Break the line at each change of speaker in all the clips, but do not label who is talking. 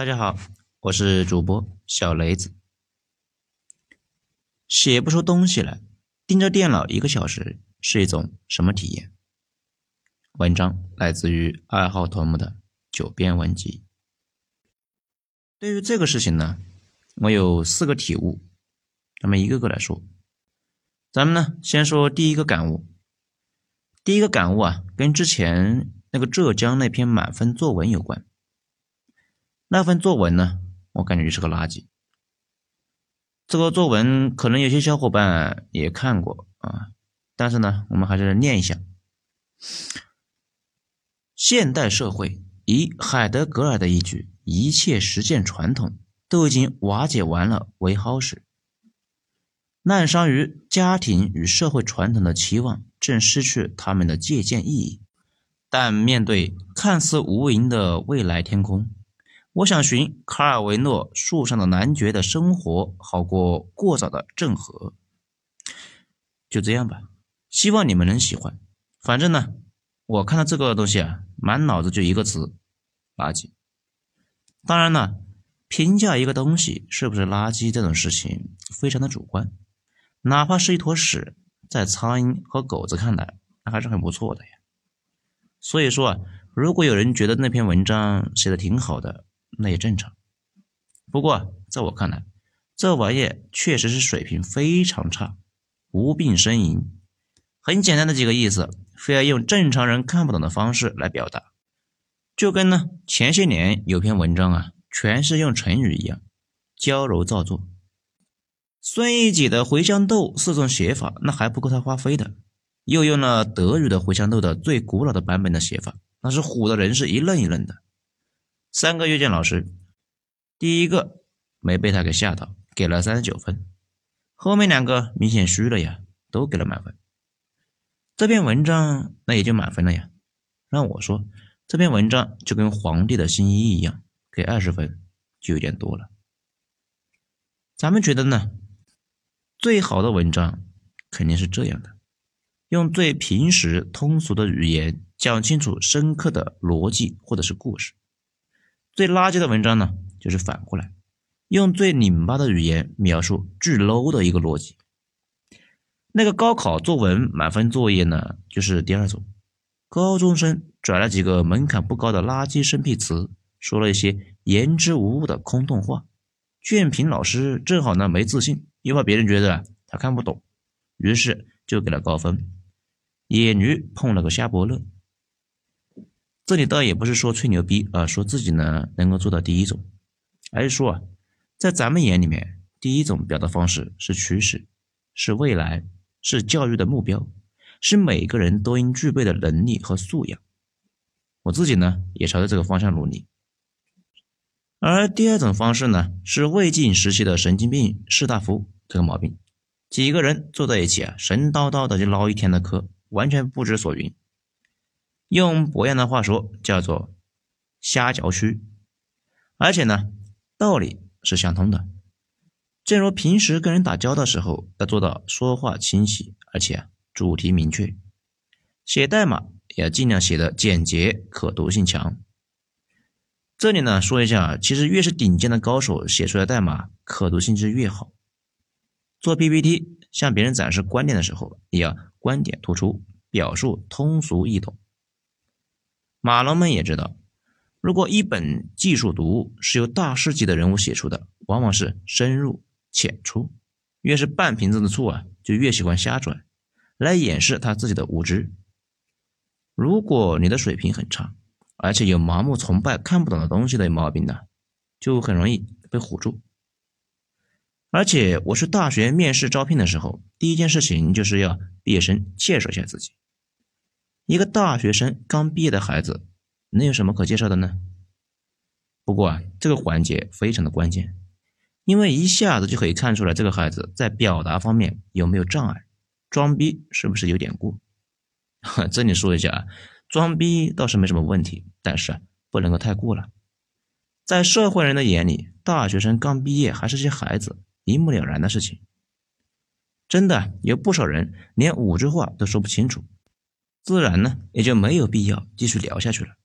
大家好，我是主播小雷子。写不出东西来，盯着电脑一个小时是一种什么体验？文章来自于二号头目的九编文集。对于这个事情呢，我有四个体悟，咱们一个个来说。咱们呢，先说第一个感悟。第一个感悟啊，跟之前那个浙江那篇满分作文有关。那份作文呢，我感觉就是个垃圾。这个作文可能有些小伙伴也看过啊，但是呢，我们还是念一下。现代社会以海德格尔的一句“一切实践传统都已经瓦解完了”为好使，滥伤于家庭与社会传统的期望正失去他们的借鉴意义。但面对看似无垠的未来天空。我想寻卡尔维诺树上的男爵的生活，好过过早的郑和。就这样吧，希望你们能喜欢。反正呢，我看到这个东西啊，满脑子就一个词：垃圾。当然了，评价一个东西是不是垃圾这种事情非常的主观，哪怕是一坨屎，在苍蝇和狗子看来，那还是很不错的呀。所以说啊，如果有人觉得那篇文章写的挺好的，那也正常，不过在我看来，这玩意确实是水平非常差，无病呻吟。很简单的几个意思，非要用正常人看不懂的方式来表达，就跟呢前些年有篇文章啊，全是用成语一样，矫揉造作。孙一姐的茴香豆四种写法，那还不够他花飞的，又用了德语的茴香豆的最古老的版本的写法，那是唬的人是一愣一愣的。三个阅卷老师，第一个没被他给吓到，给了三十九分。后面两个明显虚了呀，都给了满分。这篇文章那也就满分了呀。让我说，这篇文章就跟皇帝的新衣一样，给二十分就有点多了。咱们觉得呢？最好的文章肯定是这样的，用最平实通俗的语言讲清楚深刻的逻辑或者是故事。最垃圾的文章呢，就是反过来，用最拧巴的语言描述巨 low 的一个逻辑。那个高考作文满分作业呢，就是第二种，高中生拽了几个门槛不高的垃圾生僻词，说了一些言之无物的空洞话。卷评老师正好呢没自信，又怕别人觉得他看不懂，于是就给了高分。野驴碰了个瞎伯乐。这里倒也不是说吹牛逼啊，说自己呢能够做到第一种，而是说啊，在咱们眼里面，第一种表达方式是趋势，是未来，是教育的目标，是每个人都应具备的能力和素养。我自己呢也朝着这个方向努力。而第二种方式呢，是魏晋时期的神经病士大夫这个毛病，几个人坐在一起啊，神叨叨的就唠一天的嗑，完全不知所云。用博洋的话说，叫做瞎嚼虚，而且呢，道理是相通的。正如平时跟人打交道时候，要做到说话清晰，而且主题明确。写代码也要尽量写的简洁，可读性强。这里呢，说一下，其实越是顶尖的高手写出来代码，可读性质越好。做 PPT 向别人展示观点的时候，也要观点突出，表述通俗易懂。马龙们也知道，如果一本技术读物是由大师级的人物写出的，往往是深入浅出。越是半瓶子的醋啊，就越喜欢瞎转，来掩饰他自己的无知。如果你的水平很差，而且有盲目崇拜看不懂的东西的毛病呢，就很容易被唬住。而且我去大学面试招聘的时候，第一件事情就是要毕业生介绍一下自己。一个大学生刚毕业的孩子，能有什么可介绍的呢？不过啊，这个环节非常的关键，因为一下子就可以看出来这个孩子在表达方面有没有障碍，装逼是不是有点过？这里说一下啊，装逼倒是没什么问题，但是，不能够太过了。在社会人的眼里，大学生刚毕业还是些孩子，一目了然的事情。真的有不少人连五句话都说不清楚。自然呢，也就没有必要继续聊下去了。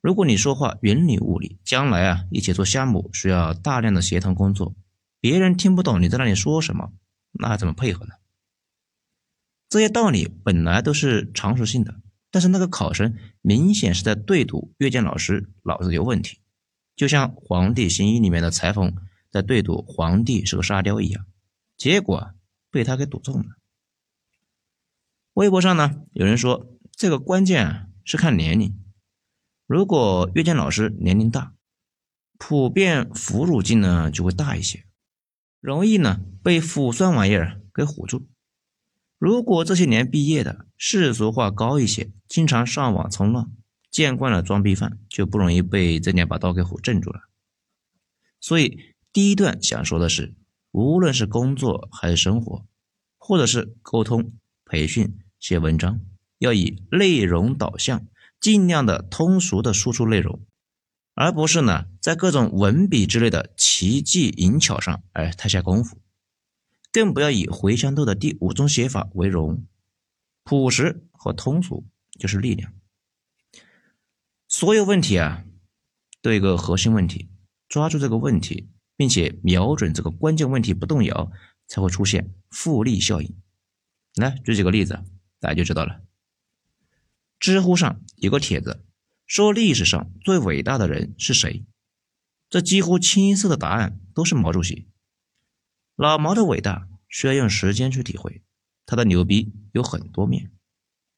如果你说话云里雾里，将来啊一起做项目需要大量的协同工作，别人听不懂你在那里说什么，那怎么配合呢？这些道理本来都是常识性的，但是那个考生明显是在对赌阅卷老师脑子有问题，就像《皇帝新衣》里面的裁缝在对赌皇帝是个沙雕一样，结果被他给赌中了。微博上呢，有人说这个关键啊是看年龄，如果阅卷老师年龄大，普遍腐乳劲呢就会大一些，容易呢被腐酸玩意儿给唬住。如果这些年毕业的世俗化高一些，经常上网冲浪，见惯了装逼犯，就不容易被这两把刀给唬镇住了。所以第一段想说的是，无论是工作还是生活，或者是沟通、培训、写文章，要以内容导向，尽量的通俗的输出内容，而不是呢在各种文笔之类的奇技淫巧上哎太下功夫。更不要以茴香豆的第五种写法为荣，朴实和通俗就是力量。所有问题啊，都有一个核心问题，抓住这个问题，并且瞄准这个关键问题不动摇，才会出现复利效应。来举几个例子，大家就知道了。知乎上有个帖子说历史上最伟大的人是谁？这几乎清一色的答案都是毛主席。老毛的伟大需要用时间去体会，他的牛逼有很多面。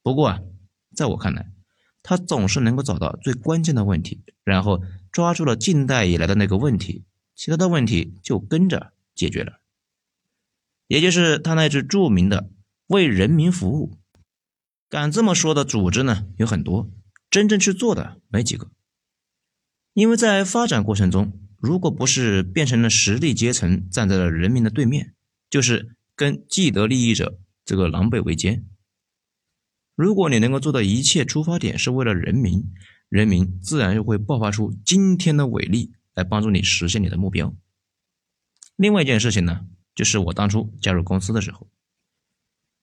不过啊，在我看来，他总是能够找到最关键的问题，然后抓住了近代以来的那个问题，其他的问题就跟着解决了。也就是他那句著名的“为人民服务”，敢这么说的组织呢有很多，真正去做的没几个。因为在发展过程中。如果不是变成了实力阶层，站在了人民的对面，就是跟既得利益者这个狼狈为奸。如果你能够做到一切出发点是为了人民，人民自然就会爆发出惊天的伟力来帮助你实现你的目标。另外一件事情呢，就是我当初加入公司的时候，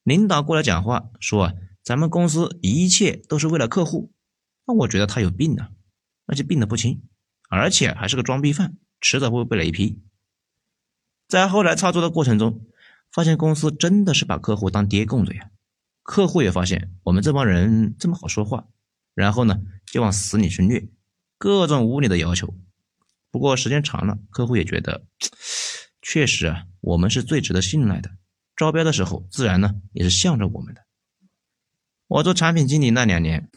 领导过来讲话说啊，咱们公司一切都是为了客户，那我觉得他有病呢，而且病得不轻。而且还是个装逼犯，迟早会被雷劈。在后来操作的过程中，发现公司真的是把客户当爹供着呀。客户也发现我们这帮人这么好说话，然后呢就往死里去虐，各种无理的要求。不过时间长了，客户也觉得，确实啊，我们是最值得信赖的。招标的时候，自然呢也是向着我们的。我做产品经理那两年，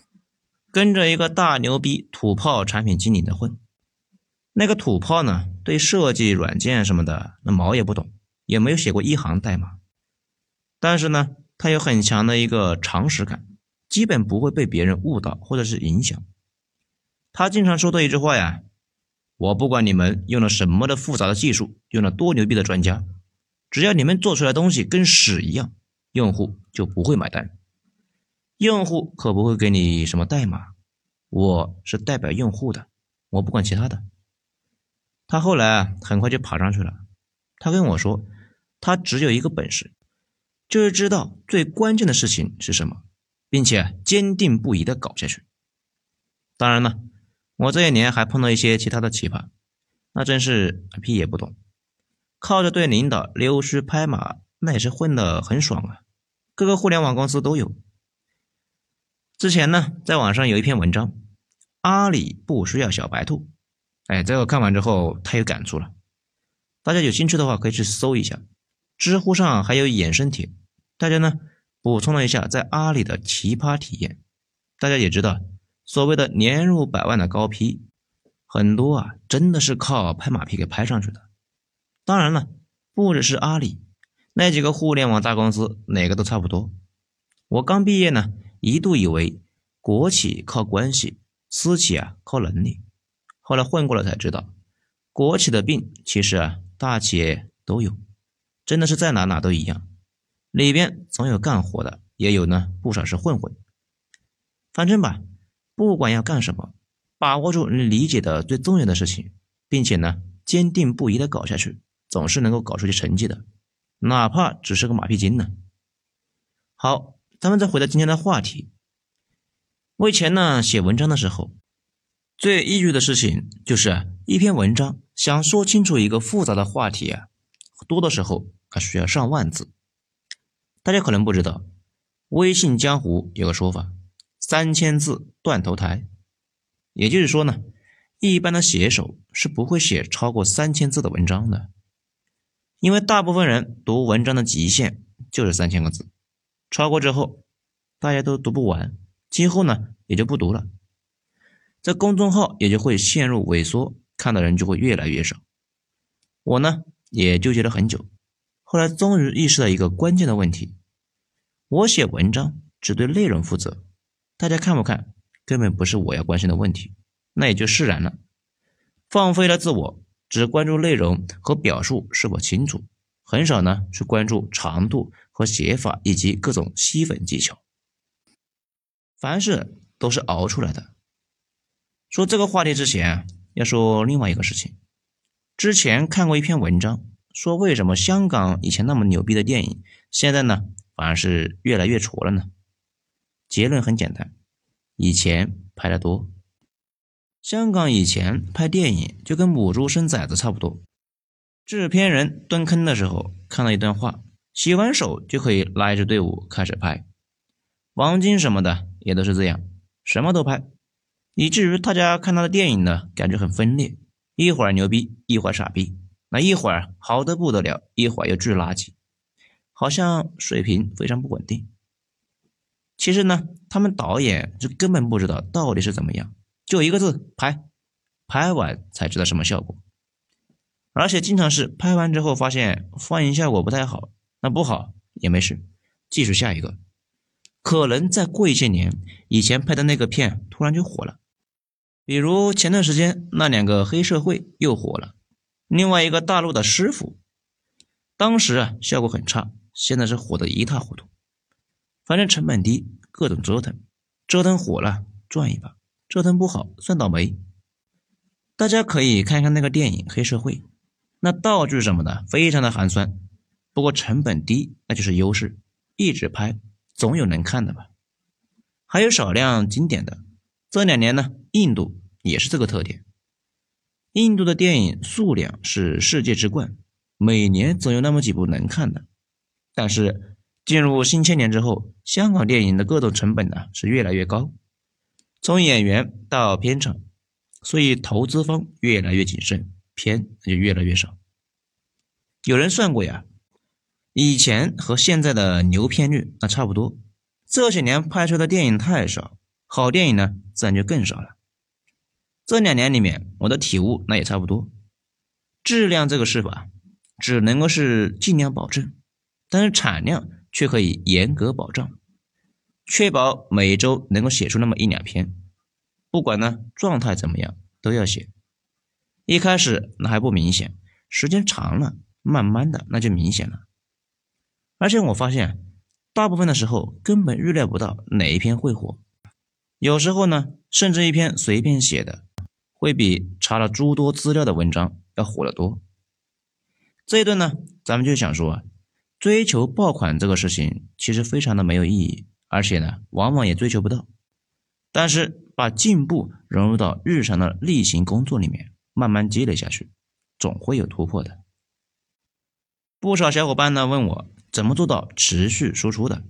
跟着一个大牛逼土炮产品经理的混。那个土炮呢，对设计软件什么的那毛也不懂，也没有写过一行代码。但是呢，他有很强的一个常识感，基本不会被别人误导或者是影响。他经常说的一句话呀：“我不管你们用了什么的复杂的技术，用了多牛逼的专家，只要你们做出来东西跟屎一样，用户就不会买单。用户可不会给你什么代码，我是代表用户的，我不管其他的。”他后来啊，很快就爬上去了。他跟我说，他只有一个本事，就是知道最关键的事情是什么，并且坚定不移的搞下去。当然了，我这一年还碰到一些其他的奇葩，那真是屁也不懂，靠着对领导溜须拍马，那也是混得很爽啊。各个互联网公司都有。之前呢，在网上有一篇文章，阿里不需要小白兔。哎，这个看完之后太有感触了，大家有兴趣的话可以去搜一下，知乎上还有衍生帖，大家呢补充了一下在阿里的奇葩体验。大家也知道，所谓的年入百万的高 P，很多啊真的是靠拍马屁给拍上去的。当然了，不只是阿里，那几个互联网大公司哪个都差不多。我刚毕业呢，一度以为国企靠关系，私企啊靠能力。后来混过了才知道，国企的病其实啊，大企业都有，真的是在哪哪都一样，里边总有干活的，也有呢不少是混混。反正吧，不管要干什么，把握住你理解的最重要的事情，并且呢坚定不移的搞下去，总是能够搞出些成绩的，哪怕只是个马屁精呢。好，咱们再回到今天的话题，我以前呢写文章的时候。最依据的事情就是一篇文章想说清楚一个复杂的话题啊，多的时候还需要上万字。大家可能不知道，微信江湖有个说法：三千字断头台。也就是说呢，一般的写手是不会写超过三千字的文章的，因为大部分人读文章的极限就是三千个字，超过之后大家都读不完，今后呢也就不读了。这公众号也就会陷入萎缩，看的人就会越来越少。我呢也纠结了很久，后来终于意识到一个关键的问题：我写文章只对内容负责，大家看不看根本不是我要关心的问题，那也就释然了，放飞了自我，只关注内容和表述是否清楚，很少呢去关注长度和写法以及各种吸粉技巧。凡事都是熬出来的。说这个话题之前，要说另外一个事情。之前看过一篇文章，说为什么香港以前那么牛逼的电影，现在呢反而是越来越挫了呢？结论很简单，以前拍的多。香港以前拍电影就跟母猪生崽子差不多，制片人蹲坑的时候看到一段话，洗完手就可以拉一支队伍开始拍。王晶什么的也都是这样，什么都拍。以至于大家看他的电影呢，感觉很分裂，一会儿牛逼，一会儿傻逼，那一会儿好的不得了，一会儿又巨垃圾，好像水平非常不稳定。其实呢，他们导演就根本不知道到底是怎么样，就一个字拍，拍完才知道什么效果，而且经常是拍完之后发现放映效果不太好，那不好也没事，继续下一个，可能再过一些年，以前拍的那个片突然就火了。比如前段时间那两个黑社会又火了，另外一个大陆的师傅，当时啊效果很差，现在是火得一塌糊涂。反正成本低，各种折腾，折腾火了赚一把，折腾不好算倒霉。大家可以看看那个电影《黑社会》，那道具什么的非常的寒酸，不过成本低那就是优势，一直拍总有能看的吧。还有少量经典的，这两年呢，印度。也是这个特点，印度的电影数量是世界之冠，每年总有那么几部能看的。但是进入新千年之后，香港电影的各种成本呢是越来越高，从演员到片场，所以投资方越来越谨慎，片就越来越少。有人算过呀，以前和现在的牛片率那差不多，这些年拍出的电影太少，好电影呢自然就更少了。这两年里面，我的体悟那也差不多。质量这个事吧，只能够是尽量保证，但是产量却可以严格保障，确保每周能够写出那么一两篇。不管呢状态怎么样，都要写。一开始那还不明显，时间长了，慢慢的那就明显了。而且我发现，大部分的时候根本预料不到哪一篇会火，有时候呢，甚至一篇随便写的。会比查了诸多资料的文章要火得多。这一段呢，咱们就想说，追求爆款这个事情其实非常的没有意义，而且呢，往往也追求不到。但是把进步融入到日常的例行工作里面，慢慢积累下去，总会有突破的。不少小伙伴呢问我怎么做到持续输出的。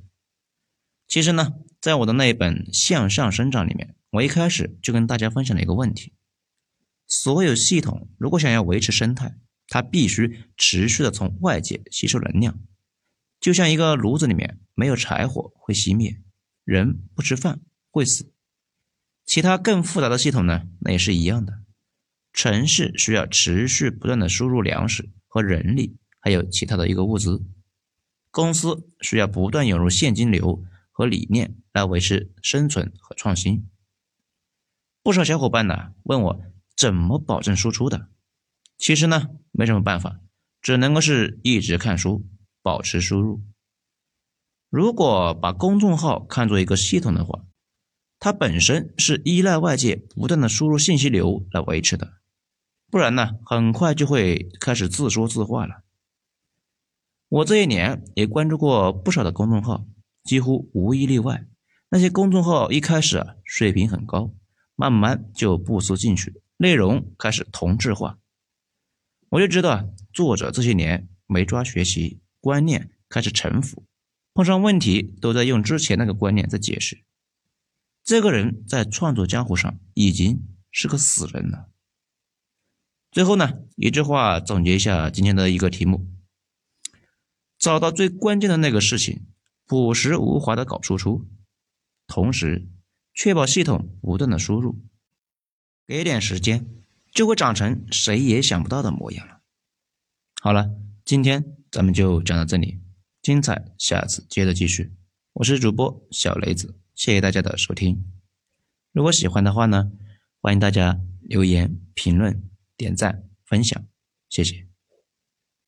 其实呢，在我的那一本《向上生长》里面，我一开始就跟大家分享了一个问题。所有系统如果想要维持生态，它必须持续的从外界吸收能量。就像一个炉子里面没有柴火会熄灭，人不吃饭会死。其他更复杂的系统呢，那也是一样的。城市需要持续不断的输入粮食和人力，还有其他的一个物资。公司需要不断涌入现金流和理念来维持生存和创新。不少小伙伴呢问我。怎么保证输出的？其实呢，没什么办法，只能够是一直看书，保持输入。如果把公众号看作一个系统的话，它本身是依赖外界不断的输入信息流来维持的，不然呢，很快就会开始自说自话了。我这一年也关注过不少的公众号，几乎无一例外，那些公众号一开始水平很高。慢慢就不思进取，内容开始同质化。我就知道，作者这些年没抓学习观念，开始陈腐，碰上问题都在用之前那个观念在解释。这个人在创作江湖上已经是个死人了。最后呢，一句话总结一下今天的一个题目：找到最关键的那个事情，朴实无华的搞输出，同时确保系统不断的输入，给点时间。就会长成谁也想不到的模样了。好了，今天咱们就讲到这里，精彩下次接着继续。我是主播小雷子，谢谢大家的收听。如果喜欢的话呢，欢迎大家留言、评论、点赞、分享，谢谢。